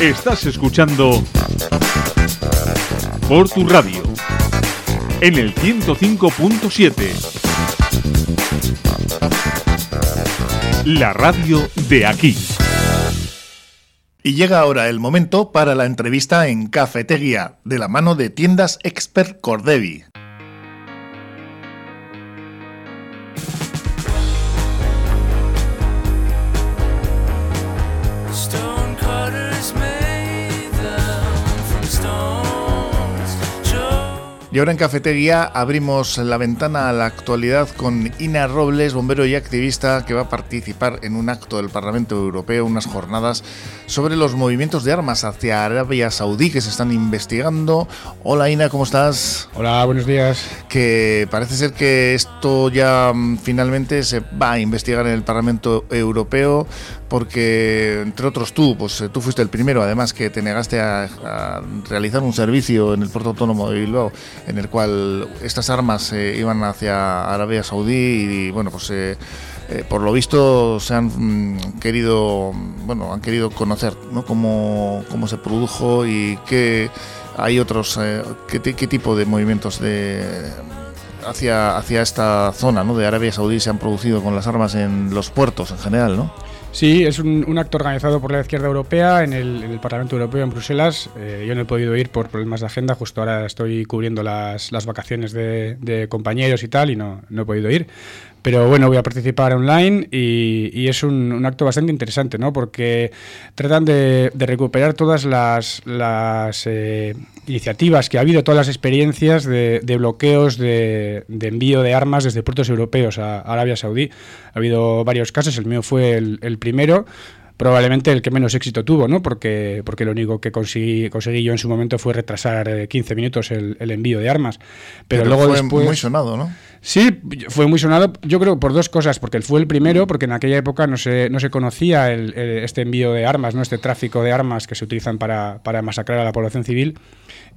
Estás escuchando por tu radio en el 105.7. La radio de aquí. Y llega ahora el momento para la entrevista en Cafetería, de la mano de tiendas Expert Cordevi. Y ahora en Cafetería abrimos la ventana a la actualidad con Ina Robles, bombero y activista, que va a participar en un acto del Parlamento Europeo, unas jornadas sobre los movimientos de armas hacia Arabia Saudí que se están investigando. Hola Ina, ¿cómo estás? Hola, buenos días. Que parece ser que esto ya mm, finalmente se va a investigar en el Parlamento Europeo porque, entre otros tú, pues eh, tú fuiste el primero además que te negaste a, realizar un servicio en el puerto autónomo de Bilbao en el cual estas armas eh, iban hacia Arabia Saudí y, bueno, pues eh, por lo visto se han mm, querido, bueno, han querido conocer ¿no? cómo, cómo se produjo y qué hay otros, qué, qué, tipo de movimientos de hacia, hacia esta zona ¿no? de Arabia Saudí se han producido con las armas en los puertos en general, ¿no? Sí, es un, acto organizado por la izquierda europea en el, Parlamento Europeo en Bruselas. Eh, yo no he podido ir por problemas de agenda, justo ahora estoy cubriendo las, vacaciones de, compañeros y tal y no, no he podido ir. Pero bueno, voy a participar online y, es un, acto bastante interesante, ¿no? Porque tratan de, recuperar todas las, eh, iniciativas que ha habido, todas las experiencias de, bloqueos de, envío de armas desde puertos europeos a Arabia Saudí. Ha habido varios casos, el mío fue el primero probablemente el que menos éxito tuvo, ¿no? Porque, porque lo único que conseguí, conseguí yo en su momento fue retrasar 15 eh, minutos el, envío de armas. Pero, luego fue después, muy sonado, ¿no? Sí, fue muy sonado, yo creo, por dos cosas. Porque él fue el primero, porque en aquella época no se, no se conocía este envío de armas, ¿no? Este tráfico de armas que se utilizan para, para masacrar a la población civil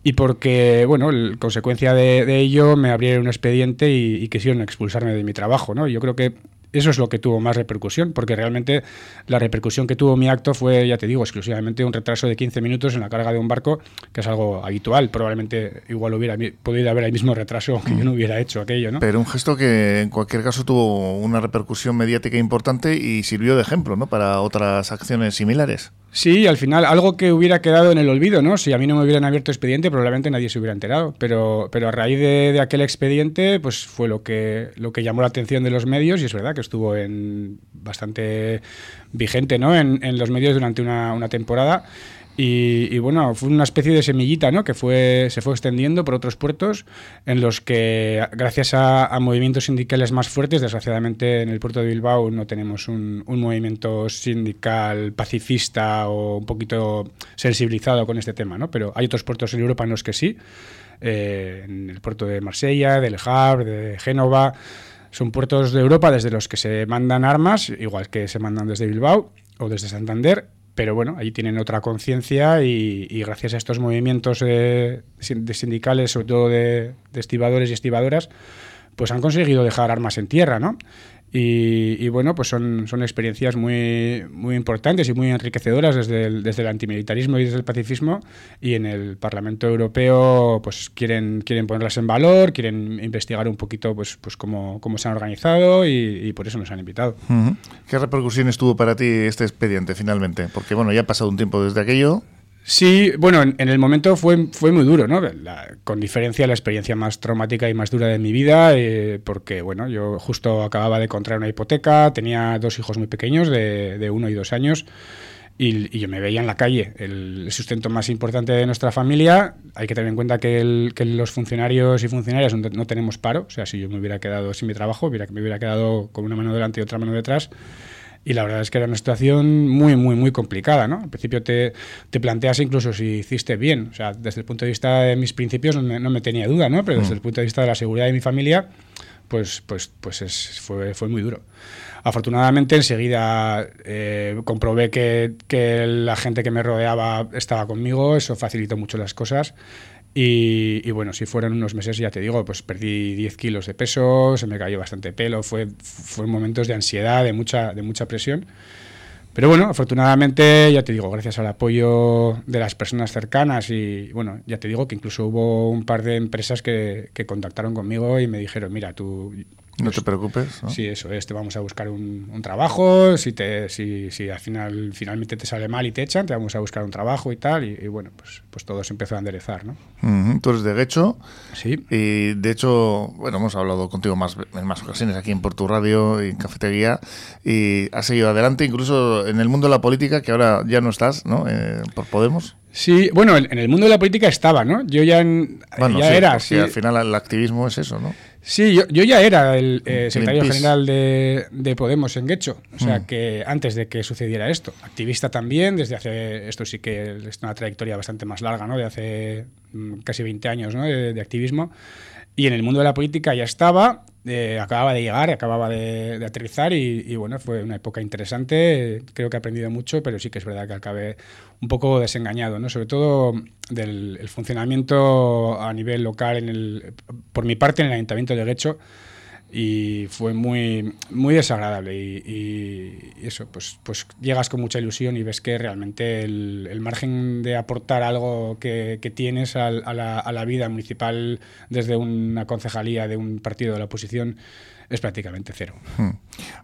y porque, bueno, en consecuencia de, ello me abrieron un expediente y, y, quisieron expulsarme de mi trabajo, ¿no? Yo creo que eso es lo que tuvo más repercusión, porque realmente la repercusión que tuvo mi acto fue, ya te digo, exclusivamente un retraso de 15 minutos en la carga de un barco, que es algo habitual. Probablemente igual hubiera podido haber el mismo retraso que yo no hubiera hecho aquello, ¿no? Pero un gesto que en cualquier caso tuvo una repercusión mediática importante y sirvió de ejemplo, ¿no? Para otras acciones similares. Sí, al final algo que hubiera quedado en el olvido, ¿no? Si a mí no me hubieran abierto expediente, probablemente nadie se hubiera enterado. Pero, pero a raíz de, aquel expediente, pues fue lo que, lo que llamó la atención de los medios y es verdad que estuvo en bastante vigente, ¿no? En, en los medios durante una, una temporada. Y, bueno, fue una especie de semillita ¿no? que fue, se fue extendiendo por otros puertos en los que, gracias a, movimientos sindicales más fuertes, desgraciadamente en el puerto de Bilbao no tenemos un, movimiento sindical pacifista o un poquito sensibilizado con este tema, ¿no? pero hay otros puertos en Europa en los que sí, eh, en el puerto de Marsella, de Le Havre, de Génova. Son puertos de Europa desde los que se mandan armas, igual que se mandan desde Bilbao o desde Santander, pero bueno, allí tienen otra conciencia y, gracias a estos movimientos de sindicales, sobre todo de, de, estibadores y estibadoras, pues han conseguido dejar armas en tierra, ¿no? Y, bueno, pues son, son experiencias muy, muy importantes y muy enriquecedoras desde el, desde el antimilitarismo y desde el pacifismo. Y en el Parlamento Europeo pues quieren, quieren ponerlas en valor, quieren investigar un poquito pues, pues cómo, cómo se han organizado y, por eso nos han invitado. ¿Qué repercusiones tuvo para ti este expediente finalmente? Porque bueno, ya ha pasado un tiempo desde aquello. Sí, bueno, en, el momento fue, fue muy duro, ¿no? con diferencia la experiencia más traumática y más dura de mi vida, eh, porque, bueno, yo justo acababa de encontrar una hipoteca, tenía dos hijos muy pequeños, de, de uno y dos años, y, yo me veía en la calle, el sustento más importante de nuestra familia. Hay que tener en cuenta que, que los funcionarios y funcionarias no, tenemos paro, o sea, si yo me hubiera quedado sin mi trabajo, hubiera, me hubiera quedado con una mano delante y otra mano detrás y la verdad es que era una situación muy, muy, muy complicada, ¿no? Al principio te, te planteas incluso si hiciste bien, o sea, desde el punto de vista de mis principios no me, no me tenía duda, ¿no? Pero desde mm. el punto de vista de la seguridad de mi familia, pues, pues, pues es, fue, fue muy duro. Afortunadamente enseguida eh, comprobé que, que la gente que me rodeaba estaba conmigo, eso facilitó mucho las cosas y, bueno, si fueron unos meses, ya te digo, pues perdí 10 kilos de peso, se me cayó bastante pelo, fue, fue momentos de ansiedad, de mucha, de mucha presión. Pero bueno, afortunadamente, ya te digo, gracias al apoyo de las personas cercanas y bueno, ya te digo que incluso hubo un par de empresas que, que contactaron conmigo y me dijeron, mira, tú no te preocupes. ¿no? Sí, eso es. Te vamos a buscar un, un trabajo. Si, te, si, si, al final finalmente te sale mal y te echan, te vamos a buscar un trabajo y tal. Y, y bueno, pues, pues todo se empezó a enderezar, ¿no? Uh -huh. Tú eres de Guecho. Sí. Y de hecho, bueno, hemos hablado contigo más, en más ocasiones aquí en Portu Radio y en Cafetería. Y has seguido adelante, incluso en el mundo de la política, que ahora ya no estás, ¿no? Eh, por Podemos. Sí, bueno, en el mundo de la política estaba, ¿no? Yo ya, en, bueno, ya sí, era. Sí. al final el activismo es eso, ¿no? Sí, yo, yo ya era el eh, secretario general de, de, Podemos en Guecho, o sea mm. que antes de que sucediera esto. Activista también, desde hace, esto sí que es una trayectoria bastante más larga, ¿no? De hace mm, casi 20 años, ¿no? De, de activismo. Y en el mundo de la política ya estaba, eh, acababa de llegar, acababa de, de aterrizar y, bueno, fue una época interesante. Creo que he aprendido mucho, pero sí que es verdad que acabé un poco desengañado, ¿no? Sobre todo del funcionamiento a nivel local, en el, por mi parte, en el Ayuntamiento de Guecho y fue muy, muy desagradable. Y, eso, pues, pues llegas con mucha ilusión y ves que realmente el, margen de aportar algo que, tienes a, a, la, vida municipal desde una concejalía de un partido de la oposición es prácticamente cero. Hmm.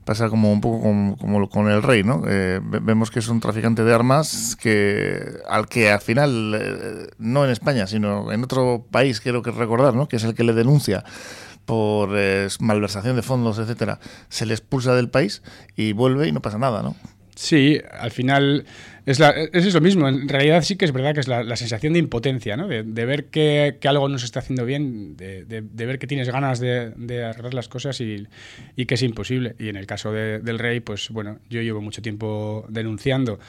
Pasa como un poco como, como con el rey, ¿no? Eh, vemos que es un traficante de armas que al que al final, eh, no en España, sino en otro país, quiero que recordar, ¿no? Que es el que le denuncia por eh, malversación de fondos, etcétera, se le expulsa del país y vuelve y no pasa nada, ¿no? Sí, al final es, la, es eso mismo. En realidad sí que es verdad que es la, sensación de impotencia, ¿no? De, de ver que, algo no se está haciendo bien, de, de, ver que tienes ganas de, arreglar las cosas y, que es imposible. Y en el caso del rey, pues bueno, yo llevo mucho tiempo denunciando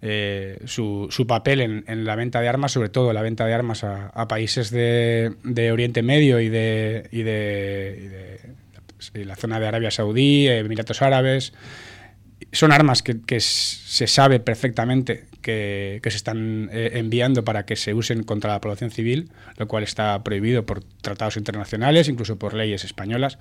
eh, su, papel en, la venta de armas, sobre todo la venta de armas a, países de, Oriente Medio y de, la zona de Arabia Saudí, Emiratos Árabes. Son armas que, se sabe perfectamente que, que se están eh, enviando para que se usen contra la población civil, lo cual está prohibido por tratados internacionales, incluso por leyes españolas.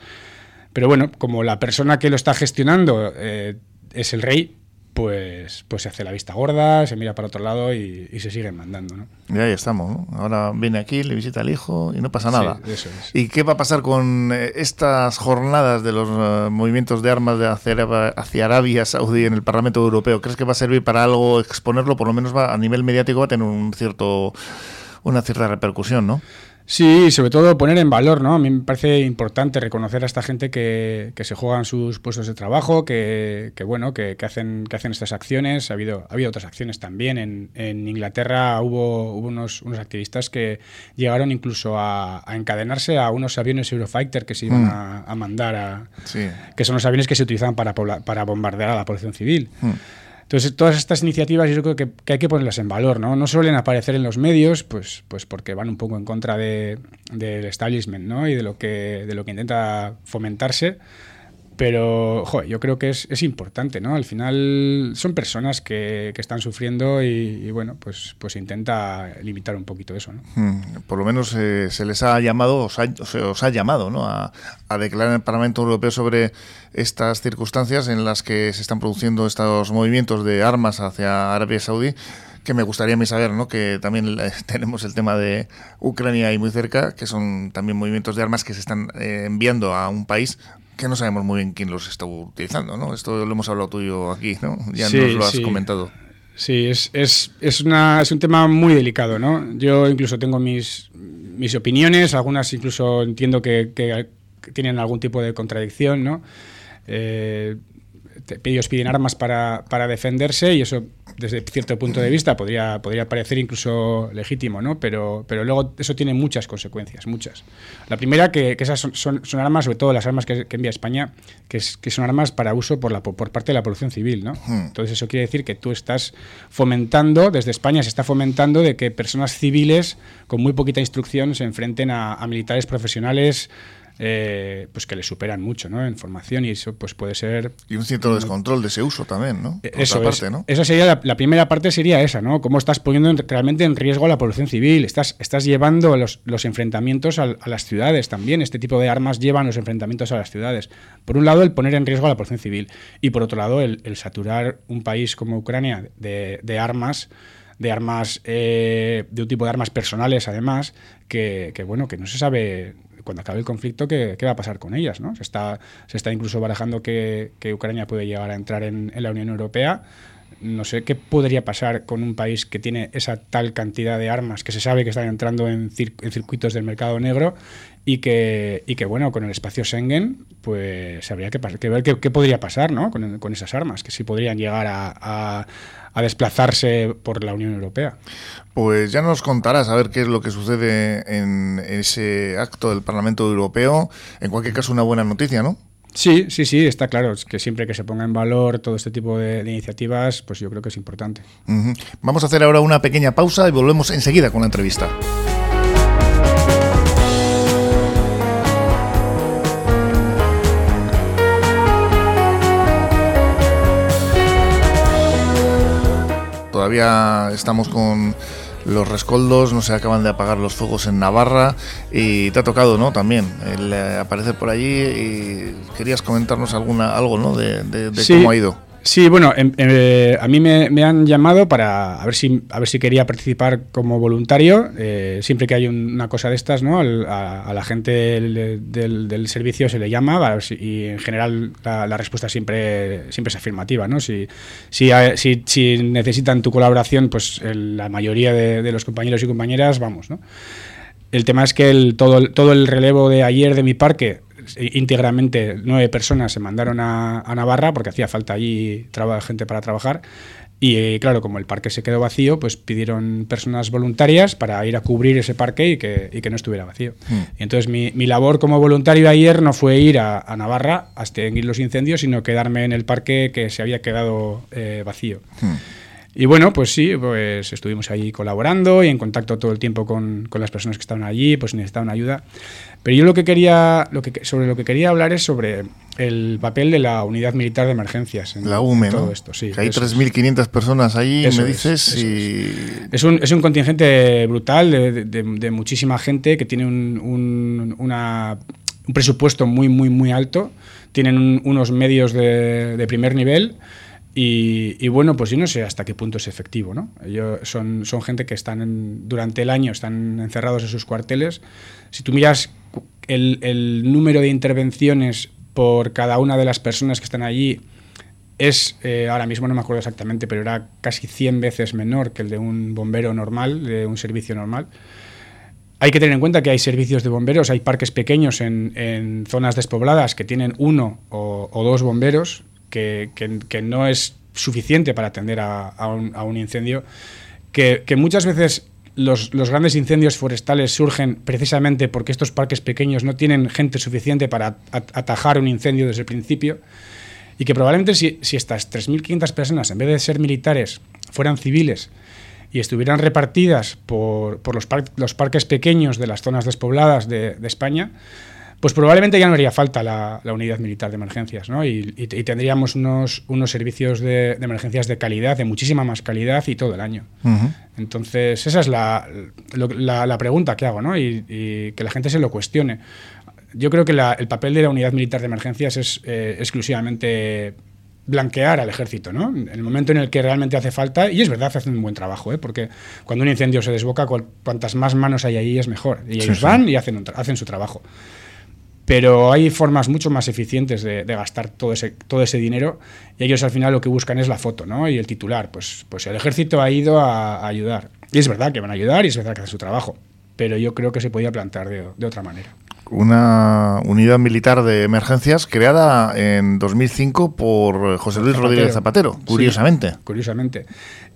Pero bueno, como la persona que lo está gestionando eh, es el rey, pues, pues se hace la vista gorda, se mira para otro lado y, y se siguen mandando. ¿no? Y ahí estamos. ¿no? Ahora viene aquí, le visita al hijo y no pasa nada. Sí, eso es. ¿Y qué va a pasar con eh, estas jornadas de los uh, movimientos de armas de hacia, hacia, Arabia Saudí en el Parlamento Europeo? ¿Crees que va a servir para algo exponerlo? Por lo menos va, a nivel mediático va a tener un cierto, una cierta repercusión, ¿no? Sí, sobre todo poner en valor, ¿no? A mí me parece importante reconocer a esta gente que, que se juegan sus puestos de trabajo, que, que bueno, que, que, hacen, que hacen estas acciones. Ha habido, ha habido otras acciones también. En, en Inglaterra hubo, hubo unos, unos, activistas que llegaron incluso a, a, encadenarse a unos aviones Eurofighter que se iban mm. a, a, mandar a... Sí. que son los aviones que se utilizaban para, para bombardear a la población civil. Mm. Entonces, todas estas iniciativas yo creo que, hay que ponerlas en valor, ¿no? No suelen aparecer en los medios, pues, pues porque van un poco en contra de, del establishment, ¿no? Y de lo que, de lo que intenta fomentarse. Pero, yo creo que es, importante, ¿no? Al final son personas que, que están sufriendo y, y, bueno, pues, pues intenta limitar un poquito eso, ¿no? Hmm, por lo menos eh, se les ha llamado, os ha, os ha llamado, ¿no? A, declarar en el Parlamento Europeo sobre estas circunstancias en las que se están produciendo estos movimientos de armas hacia Arabia Saudí que me gustaría a mí saber, ¿no? Que también tenemos el tema de Ucrania ahí muy cerca, que son también movimientos de armas que se están eh, enviando a un país que no sabemos muy bien quién los está utilizando, ¿no? Esto lo hemos hablado tú y yo aquí, ¿no? Ya sí, nos lo has sí. comentado. Sí, es, es, es, una, es un tema muy delicado, ¿no? Yo incluso tengo mis, mis opiniones, algunas incluso entiendo que, que, que tienen algún tipo de contradicción, ¿no? Eh, ellos piden armas para, para, defenderse y eso desde cierto punto de vista podría, podría parecer incluso legítimo, ¿no? Pero, pero luego eso tiene muchas consecuencias, muchas. La primera, que, que esas son, son, son, armas, sobre todo las armas que, que envía España, que, es, que, son armas para uso por, la, por parte de la población civil, ¿no? Hmm. Entonces eso quiere decir que tú estás fomentando, desde España se está fomentando de que personas civiles con muy poquita instrucción se enfrenten a, a militares profesionales eh, pues que le superan mucho ¿no? en formación y eso pues puede ser... Y un cierto descontrol de ese uso también, ¿no? Por eso parte, ¿no? Esa sería la, primera parte sería esa, ¿no? Cómo estás poniendo realmente en riesgo a la población civil, estás, estás llevando los, los enfrentamientos a, las ciudades también, este tipo de armas llevan los enfrentamientos a las ciudades. Por un lado, el poner en riesgo a la población civil y por otro lado, el, saturar un país como Ucrania de, de armas de armas, eh, de un tipo de armas personales, además, que, que, bueno, que no se sabe cuando acabe el conflicto, ¿qué, va a pasar con ellas? ¿no? Se, está, se está incluso barajando que, Ucrania puede llegar a entrar en, la Unión Europea no sé qué podría pasar con un país que tiene esa tal cantidad de armas que se sabe que están entrando en, circuitos del mercado negro y que, y que, bueno, con el espacio Schengen, pues habría que, ver qué, podría pasar ¿no? con, con, esas armas, que si podrían llegar a, a desplazarse por la Unión Europea. Pues ya nos contarás a ver qué es lo que sucede en ese acto del Parlamento Europeo. En cualquier caso, una buena noticia, ¿no? Sí, sí, sí, está claro. Es que siempre que se ponga en valor todo este tipo de, iniciativas, pues yo creo que es importante. Vamos a hacer ahora una pequeña pausa y volvemos enseguida con la entrevista. Todavía estamos con los rescoldos, no se acaban de apagar los fuegos en Navarra y te ha tocado, ¿no? También el eh, aparecer por allí y querías comentarnos alguna algo, ¿no? De, cómo ha ido. Sí, bueno, em, eh, a mí me, han llamado para a ver si a ver si quería participar como voluntario. Eh, siempre que hay una cosa de estas, ¿no? a, la gente del, servicio se le llama y en general la, respuesta siempre siempre es afirmativa, ¿no? Si, si, si, necesitan tu colaboración, pues la mayoría de, los compañeros y compañeras vamos, ¿no? El tema es que el, todo, todo el relevo de ayer de mi parque íntegramente nueve personas se mandaron a, Navarra porque hacía falta allí gente para trabajar. Y eh, claro, como el parque se quedó vacío, pues pidieron personas voluntarias para ir a cubrir ese parque y que, y que no estuviera vacío. Hmm. Y entonces mi, mi, labor como voluntario ayer no fue ir a, Navarra a extinguir los incendios, sino quedarme en el parque que se había quedado eh, vacío. Hmm. Y bueno, pues sí, pues estuvimos ahí colaborando y en contacto todo el tiempo con, con las personas que estaban allí, pues necesitaban ayuda. Pero yo lo que quería, lo que, sobre lo que quería hablar es sobre el papel de la unidad militar de emergencias. En la UME, todo esto, sí. Que hay 3.500 personas ahí, me dices. Es, y... es, un, es un contingente brutal de, de, muchísima gente que tiene un, un, una, un, presupuesto muy, muy, muy alto. Tienen unos medios de, de primer nivel. Y, y, bueno, pues yo no sé hasta qué punto es efectivo, ¿no? Ellos son, son gente que están durante el año están encerrados en sus cuarteles. Si tú miras el, número de intervenciones por cada una de las personas que están allí es, eh, ahora mismo no me acuerdo exactamente, pero era casi 100 veces menor que el de un bombero normal, de un servicio normal. Hay que tener en cuenta que hay servicios de bomberos, hay parques pequeños en, zonas despobladas que tienen uno o, dos bomberos, que, no es suficiente para atender a, un, incendio, que, que muchas veces los, grandes incendios forestales surgen precisamente porque estos parques pequeños no tienen gente suficiente para atajar un incendio desde el principio y que probablemente si, estas 3.500 personas, en vez de ser militares, fueran civiles y estuvieran repartidas por, los, los, parques pequeños de las zonas despobladas de, de España, pues probablemente ya no haría falta la, unidad militar de emergencias, ¿no? Y, tendríamos unos, unos servicios de, emergencias de calidad, de muchísima más calidad y todo el año. Entonces, esa es la, la, pregunta que hago, ¿no? Y, que la gente se lo cuestione. Yo creo que el papel de la unidad militar de emergencias es eh, exclusivamente blanquear al ejército, ¿no? En el momento en el que realmente hace falta, y es verdad, hacen un buen trabajo, ¿eh? porque cuando un incendio se desboca, cuantas más manos hay ahí es mejor. Y ellos van y hacen, hacen su trabajo pero hay formas mucho más eficientes de, gastar todo ese, todo ese dinero y ellos al final lo que buscan es la foto ¿no? y el titular. Pues, pues el ejército ha ido a, ayudar. Y es verdad que van a ayudar y es verdad que hacen su trabajo, pero yo creo que se podía plantear de, de otra manera una unidad militar de emergencias creada en 2005 por José Luis Rodríguez Zapatero, curiosamente. curiosamente.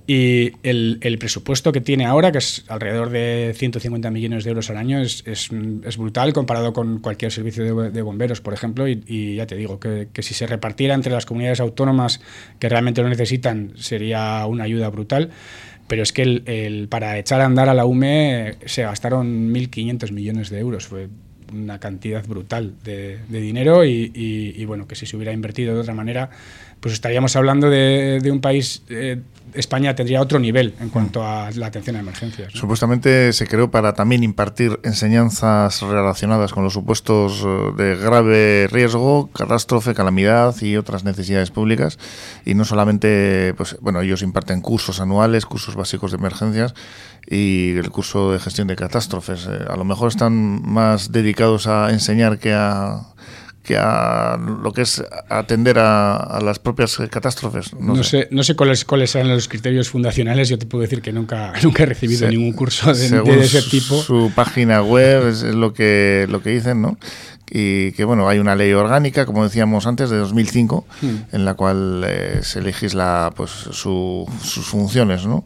Y el, presupuesto que tiene ahora, que es alrededor de 150 millones de euros al año, es, brutal comparado con cualquier servicio de, bomberos, por ejemplo. Y, ya te digo, que, si se repartiera entre las comunidades autónomas que realmente lo necesitan, sería una ayuda brutal. Pero es que el, para echar a andar a la UME se gastaron 1.500 millones de euros. Fue una cantidad brutal de, dinero y, bueno, que si se hubiera invertido de otra manera, pues estaríamos hablando de, un país eh, España tendría otro nivel en cuanto a la atención a emergencias. Supuestamente se creó para también impartir enseñanzas relacionadas con los supuestos eh, de grave riesgo, catástrofe, calamidad y otras necesidades públicas. Y no solamente, pues bueno, ellos imparten cursos anuales, cursos básicos de emergencias y el curso de gestión de catástrofes. Eh, a lo mejor están más dedicados a enseñar que a que a lo que es atender a, las propias catástrofes. No, sé. no sé cuáles, cuáles eran los criterios fundacionales. Yo te puedo decir que nunca, nunca he recibido ningún curso de, ese tipo. Su página web es lo que, lo que dicen, ¿no? y que bueno hay una ley orgánica como decíamos antes de 2005 hmm. en la cual eh, se legisla pues sus funciones no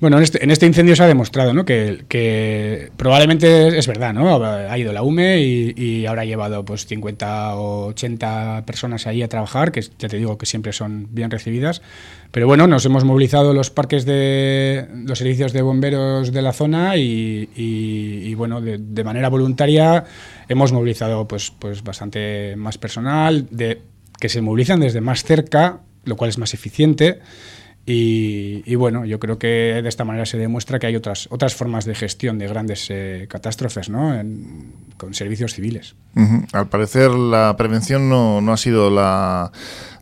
bueno, en este, en este, incendio se ha demostrado ¿no? que, probablemente es, verdad, ¿no? Ha ido la UME y, y, ahora ha llevado pues 50 o 80 personas ahí a trabajar, que ya te digo que siempre son bien recibidas. Pero bueno, nos hemos movilizado los parques de los servicios de bomberos de la zona y, bueno, de, manera voluntaria hemos movilizado pues, pues bastante más personal, de, que se movilizan desde más cerca, lo cual es más eficiente. Y, bueno, yo creo que de esta manera se demuestra que hay otras, otras formas de gestión de grandes eh, catástrofes ¿no? con servicios civiles. Al parecer la prevención no, no ha sido la,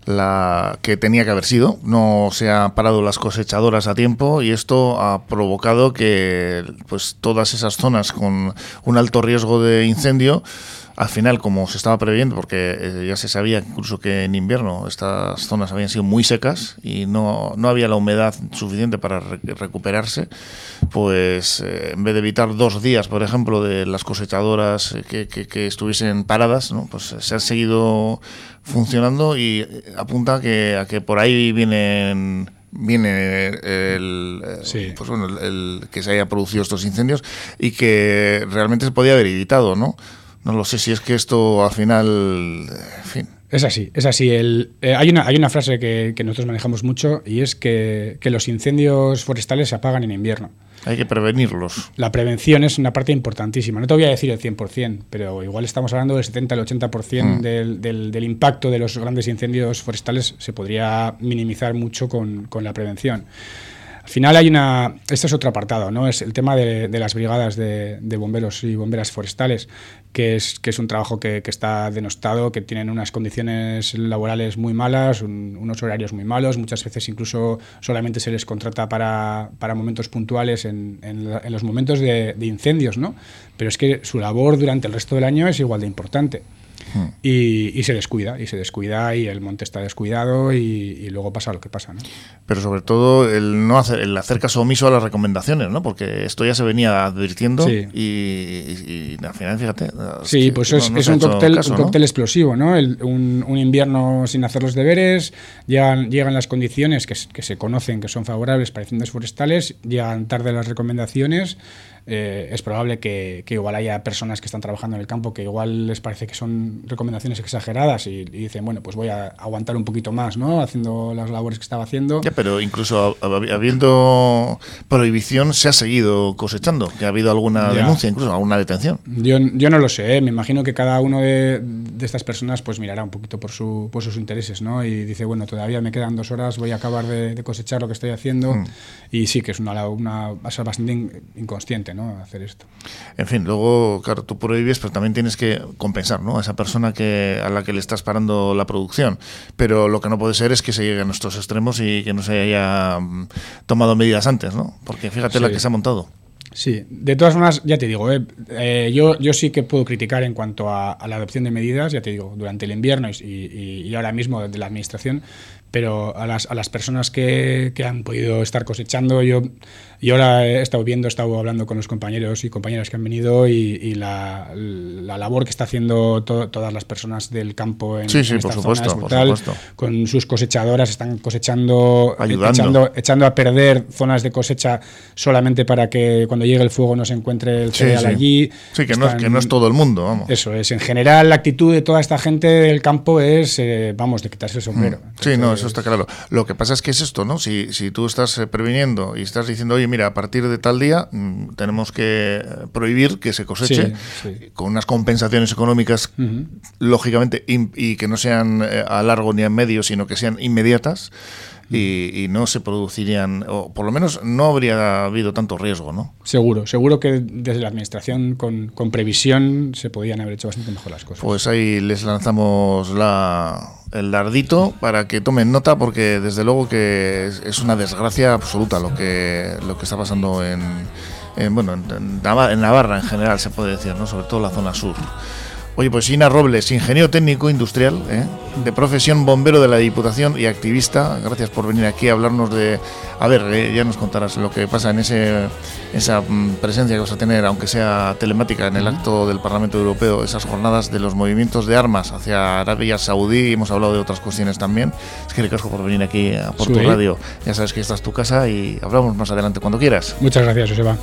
la que tenía que haber sido. No se han parado las cosechadoras a tiempo y esto ha provocado que pues todas esas zonas con un alto riesgo de incendio al final, como se estaba previendo, porque eh, ya se sabía incluso que en invierno estas zonas habían sido muy secas y no, no había la humedad suficiente para recuperarse, pues eh, en vez de evitar dos días, por ejemplo, de las cosechadoras que, que, estuviesen paradas, ¿no? pues se han seguido funcionando y apunta que, a que por ahí vienen viene el, pues bueno, el, que se haya producido estos incendios y que realmente se podía haber evitado, ¿no? No lo sé si es que esto al final. fin. Es así, es así. El, eh, hay, una, hay una frase que, nosotros manejamos mucho y es que, los incendios forestales se apagan en invierno. Hay que prevenirlos. La prevención es una parte importantísima. No te voy a decir el 100%, pero igual estamos hablando del 70 al 80% mm. del, del, del, impacto de los grandes incendios forestales se podría minimizar mucho con, con la prevención. Al final hay una... Este es otro apartado, ¿no? Es el tema de, las brigadas de, bomberos y bomberas forestales, que es, que es un trabajo que, está denostado, que tienen unas condiciones laborales muy malas, unos horarios muy malos, muchas veces incluso solamente se les contrata para, momentos puntuales en, los momentos de, de incendios, ¿no? Pero es que su labor durante el resto del año es igual de importante. Y, se descuida, y se descuida, y el monte está descuidado, y, luego pasa lo que pasa. ¿no? Pero sobre todo el no hacer, el hacer caso omiso a las recomendaciones, ¿no? Porque esto ya se venía advirtiendo y, al final, fíjate. Sí, pues es, un, cóctel, un cóctel explosivo, ¿no? un, invierno sin hacer los deberes, llegan, llegan las condiciones que, que se conocen que son favorables para incendios forestales, llegan tarde las recomendaciones. Eh, es probable que, igual haya personas que están trabajando en el campo que igual les parece que son recomendaciones exageradas y, dicen, bueno, pues voy a aguantar un poquito más, ¿no? Haciendo las labores que estaba haciendo. Ya, pero incluso habiendo prohibición se ha seguido cosechando, que ha habido alguna denuncia, incluso alguna detención. Yo, yo no lo sé, ¿eh? me imagino que cada uno de, estas personas pues mirará un poquito por, su, por sus intereses, ¿no? Y dice, bueno, todavía me quedan dos horas, voy a acabar de, cosechar lo que estoy haciendo. Mm. Y sí, que es una, una, bastante inconsciente, Hacer esto. En fin, luego, claro, tú prohíbes, pero también tienes que compensar, ¿no? A esa persona que, a la que le estás parando la producción. Pero lo que no puede ser es que se llegue a nuestros extremos y que no se haya mm, tomado medidas antes, ¿no? Porque fíjate la que se ha montado. Sí, de todas formas, ya te digo, eh, eh, yo, yo sí que puedo criticar en cuanto a, la adopción de medidas, ya te digo, durante el invierno y, y, ahora mismo de la Administración, pero a las, a las personas que, que, han podido estar cosechando, yo y ahora he estado viendo, he estado hablando con los compañeros y compañeras que han venido y, la, labor que está haciendo todas las personas del campo en, sí, sí, por supuesto, Con sus cosechadoras están cosechando, echando, echando, a perder zonas de cosecha solamente para que cuando llegue el fuego no se encuentre el cereal allí. Sí, que, no es, que no es todo el mundo, vamos. Eso es. En general, la actitud de toda esta gente del campo es, eh, vamos, de quitarse el sombrero. sí, no, eso está claro. Lo que pasa es que es esto, ¿no? Si, si tú estás eh, previniendo y estás diciendo, oye, mira, a partir de tal día mm, tenemos que prohibir que se coseche con unas compensaciones económicas, lógicamente, y que no sean eh, a largo ni a medio, sino que sean inmediatas y, no se producirían, o por lo menos no habría habido tanto riesgo, ¿no? Seguro, seguro que desde la administración con, con previsión se podían haber hecho bastante mejor las cosas. Pues ahí les lanzamos la, el dardito para que tomen nota porque desde luego que es, una desgracia absoluta lo que, lo que está pasando en, bueno, en, Navarra en general se puede decir, ¿no? sobre todo la zona sur. Oye, pues Ina Robles, ingeniero técnico industrial, ¿eh? de profesión bombero de la Diputación y activista. Gracias por venir aquí a hablarnos de... A ver, eh, ya nos contarás lo que pasa en ese, esa mm, presencia que vas a tener, aunque sea telemática, en el acto del Parlamento Europeo, esas jornadas de los movimientos de armas hacia Arabia Saudí. Hemos hablado de otras cuestiones también. Es que le casco por venir aquí a por tu radio. Ya sabes que esta es tu casa y hablamos más adelante cuando quieras. Muchas gracias, Joseba.